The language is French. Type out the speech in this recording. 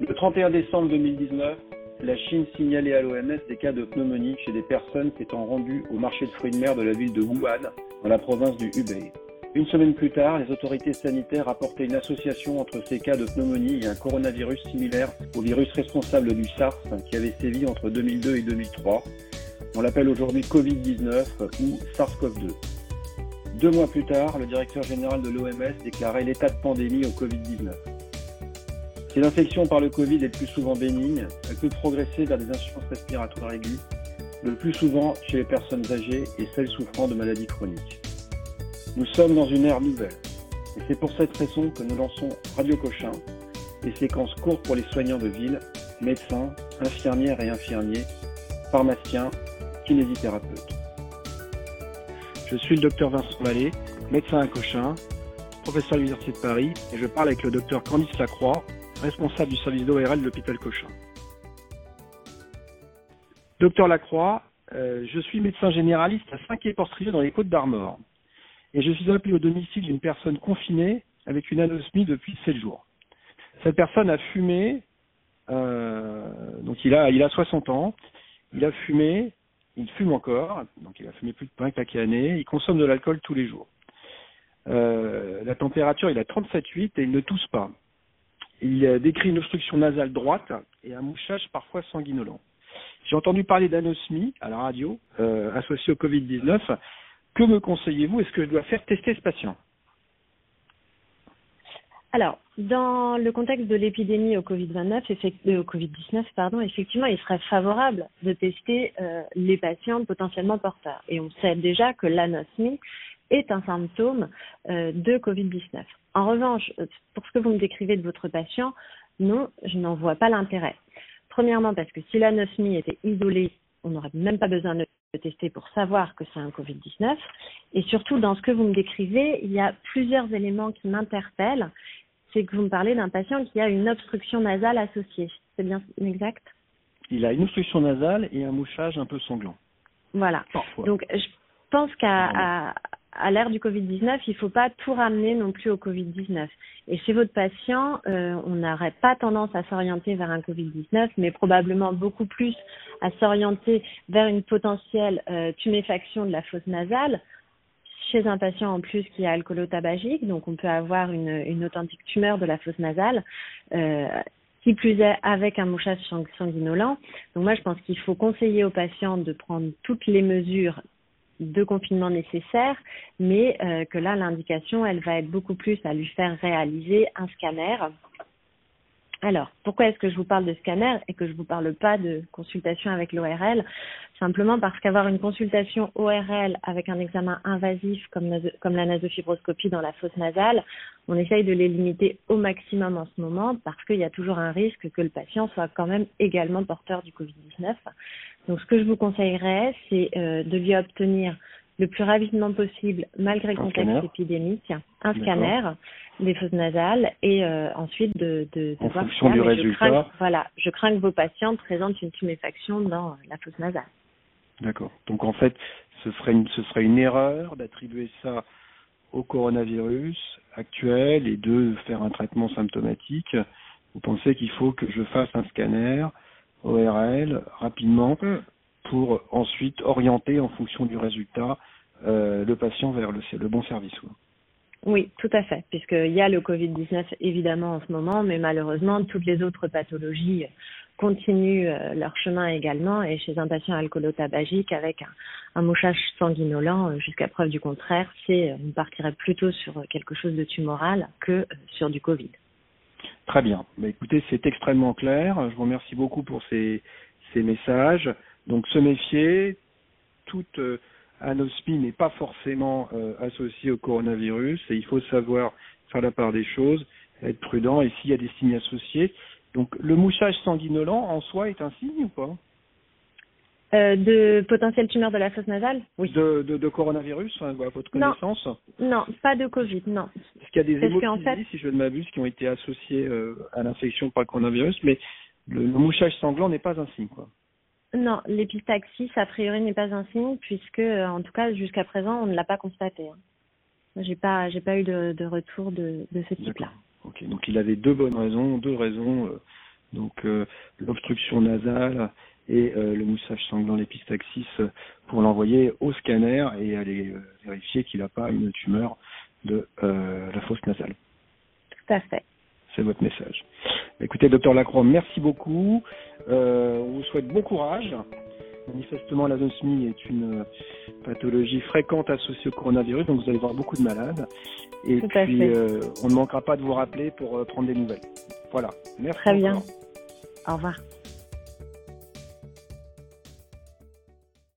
Le 31 décembre 2019, la Chine signalait à l'OMS des cas de pneumonie chez des personnes s'étant rendues au marché de fruits de mer de la ville de Wuhan, dans la province du Hubei. Une semaine plus tard, les autorités sanitaires rapportaient une association entre ces cas de pneumonie et un coronavirus similaire au virus responsable du SARS qui avait sévi entre 2002 et 2003. On l'appelle aujourd'hui Covid-19 ou SARS-CoV-2. Deux mois plus tard, le directeur général de l'OMS déclarait l'état de pandémie au Covid-19. Si l'infection par le Covid est le plus souvent bénigne, elle peut progresser vers des insuffisances respiratoires aiguës, le plus souvent chez les personnes âgées et celles souffrant de maladies chroniques. Nous sommes dans une ère nouvelle, et c'est pour cette raison que nous lançons Radio Cochin, des séquences courtes pour les soignants de ville, médecins, infirmières et infirmiers, pharmaciens, kinésithérapeutes. Je suis le docteur Vincent Vallée, médecin à Cochin, professeur à l'Université de Paris, et je parle avec le docteur Candice Lacroix, responsable du service d'ORL de l'hôpital Cochin. Docteur Lacroix, euh, je suis médecin généraliste à Saint-Quay-Portrieux dans les Côtes d'Armor. Et je suis appelé au domicile d'une personne confinée avec une anosmie depuis 7 jours. Cette personne a fumé, euh, donc il a, il a 60 ans, il a fumé il fume encore, donc il a fumé plus de pain paquet année, il consomme de l'alcool tous les jours. Euh, la température, il a 37,8 et il ne tousse pas. Il décrit une obstruction nasale droite et un mouchage parfois sanguinolent. J'ai entendu parler d'anosmie à la radio euh, associée au Covid-19. Que me conseillez-vous? Est-ce que je dois faire tester ce patient? Alors, dans le contexte de l'épidémie au Covid-19, euh, au Covid-19, pardon, effectivement, il serait favorable de tester euh, les patients potentiellement porteurs. Et on sait déjà que l'anosmie est un symptôme euh, de Covid-19. En revanche, pour ce que vous me décrivez de votre patient, non, je n'en vois pas l'intérêt. Premièrement, parce que si l'anosmie était isolée, on n'aurait même pas besoin de tester pour savoir que c'est un Covid-19. Et surtout, dans ce que vous me décrivez, il y a plusieurs éléments qui m'interpellent c'est que vous me parlez d'un patient qui a une obstruction nasale associée. C'est bien exact? Il a une obstruction nasale et un mouchage un peu sanglant. Voilà. Donc, je pense qu'à à, l'ère du Covid-19, il ne faut pas tout ramener non plus au Covid-19. Et chez votre patient, euh, on n'aurait pas tendance à s'orienter vers un Covid-19, mais probablement beaucoup plus à s'orienter vers une potentielle euh, tuméfaction de la fosse nasale chez un patient en plus qui a alcoolotabagique, donc on peut avoir une, une authentique tumeur de la fosse nasale, euh, qui plus est avec un mouchage sanguinolent. Donc moi, je pense qu'il faut conseiller aux patients de prendre toutes les mesures de confinement nécessaires, mais euh, que là, l'indication, elle va être beaucoup plus à lui faire réaliser un scanner alors, pourquoi est-ce que je vous parle de scanner et que je ne vous parle pas de consultation avec l'ORL Simplement parce qu'avoir une consultation ORL avec un examen invasif comme, comme la nasofibroscopie dans la fosse nasale, on essaye de les limiter au maximum en ce moment parce qu'il y a toujours un risque que le patient soit quand même également porteur du Covid-19. Donc, ce que je vous conseillerais, c'est euh, de lui obtenir le plus rapidement possible, malgré le contexte épidémique, un scanner des fosses nasales et euh, ensuite de, de, de en voir fonction du résultat. Je crains, voilà, je crains que vos patients présentent une tuméfaction dans la fosse nasale. D'accord. Donc en fait, ce serait une, ce serait une erreur d'attribuer ça au coronavirus actuel et de faire un traitement symptomatique. Vous pensez qu'il faut que je fasse un scanner ORL rapidement mm pour ensuite orienter en fonction du résultat euh, le patient vers le, le bon service. Oui, tout à fait, puisqu'il y a le Covid-19 évidemment en ce moment, mais malheureusement, toutes les autres pathologies continuent euh, leur chemin également, et chez un patient alcoolotabagique avec un, un mouchage sanguinolent, euh, jusqu'à preuve du contraire, c'est on partirait plutôt sur quelque chose de tumoral que sur du Covid. Très bien. Bah, écoutez, c'est extrêmement clair. Je vous remercie beaucoup pour ces, messages. Donc se méfier, toute euh, n'est pas forcément euh, associée au coronavirus et il faut savoir faire la part des choses, être prudent et s'il y a des signes associés. Donc le mouchage sanguinolent en soi est un signe ou pas? Euh, de potentielle tumeur de la fosse nasale Oui. De, de, de coronavirus, à votre connaissance non, pas de Covid, non. Parce qu'il y a des hémoptysies, si je ne m'abuse, qui ont été associées à l'infection par le coronavirus, mais le, le mouchage sanglant n'est pas un signe. Quoi. Non, l'épistaxis, a priori, n'est pas un signe, puisque, euh, en tout cas, jusqu'à présent, on ne l'a pas constaté. Hein. J'ai pas, j'ai pas eu de, de retour de, de ce type-là. Ok, donc il avait deux bonnes raisons, deux raisons euh, donc l'obstruction nasale et le moussage sanglant l'épistaxis pour l'envoyer au scanner et aller vérifier qu'il n'a pas une tumeur de la fosse nasale. Tout à fait. C'est votre message. Écoutez, docteur Lacroix, merci beaucoup. on vous souhaite bon courage. Manifestement, la l'anosmie est une euh, pathologie fréquente associée au coronavirus, donc vous allez voir beaucoup de malades. Et puis, euh, on ne manquera pas de vous rappeler pour euh, prendre des nouvelles. Voilà. Merci. Très bien. Au revoir.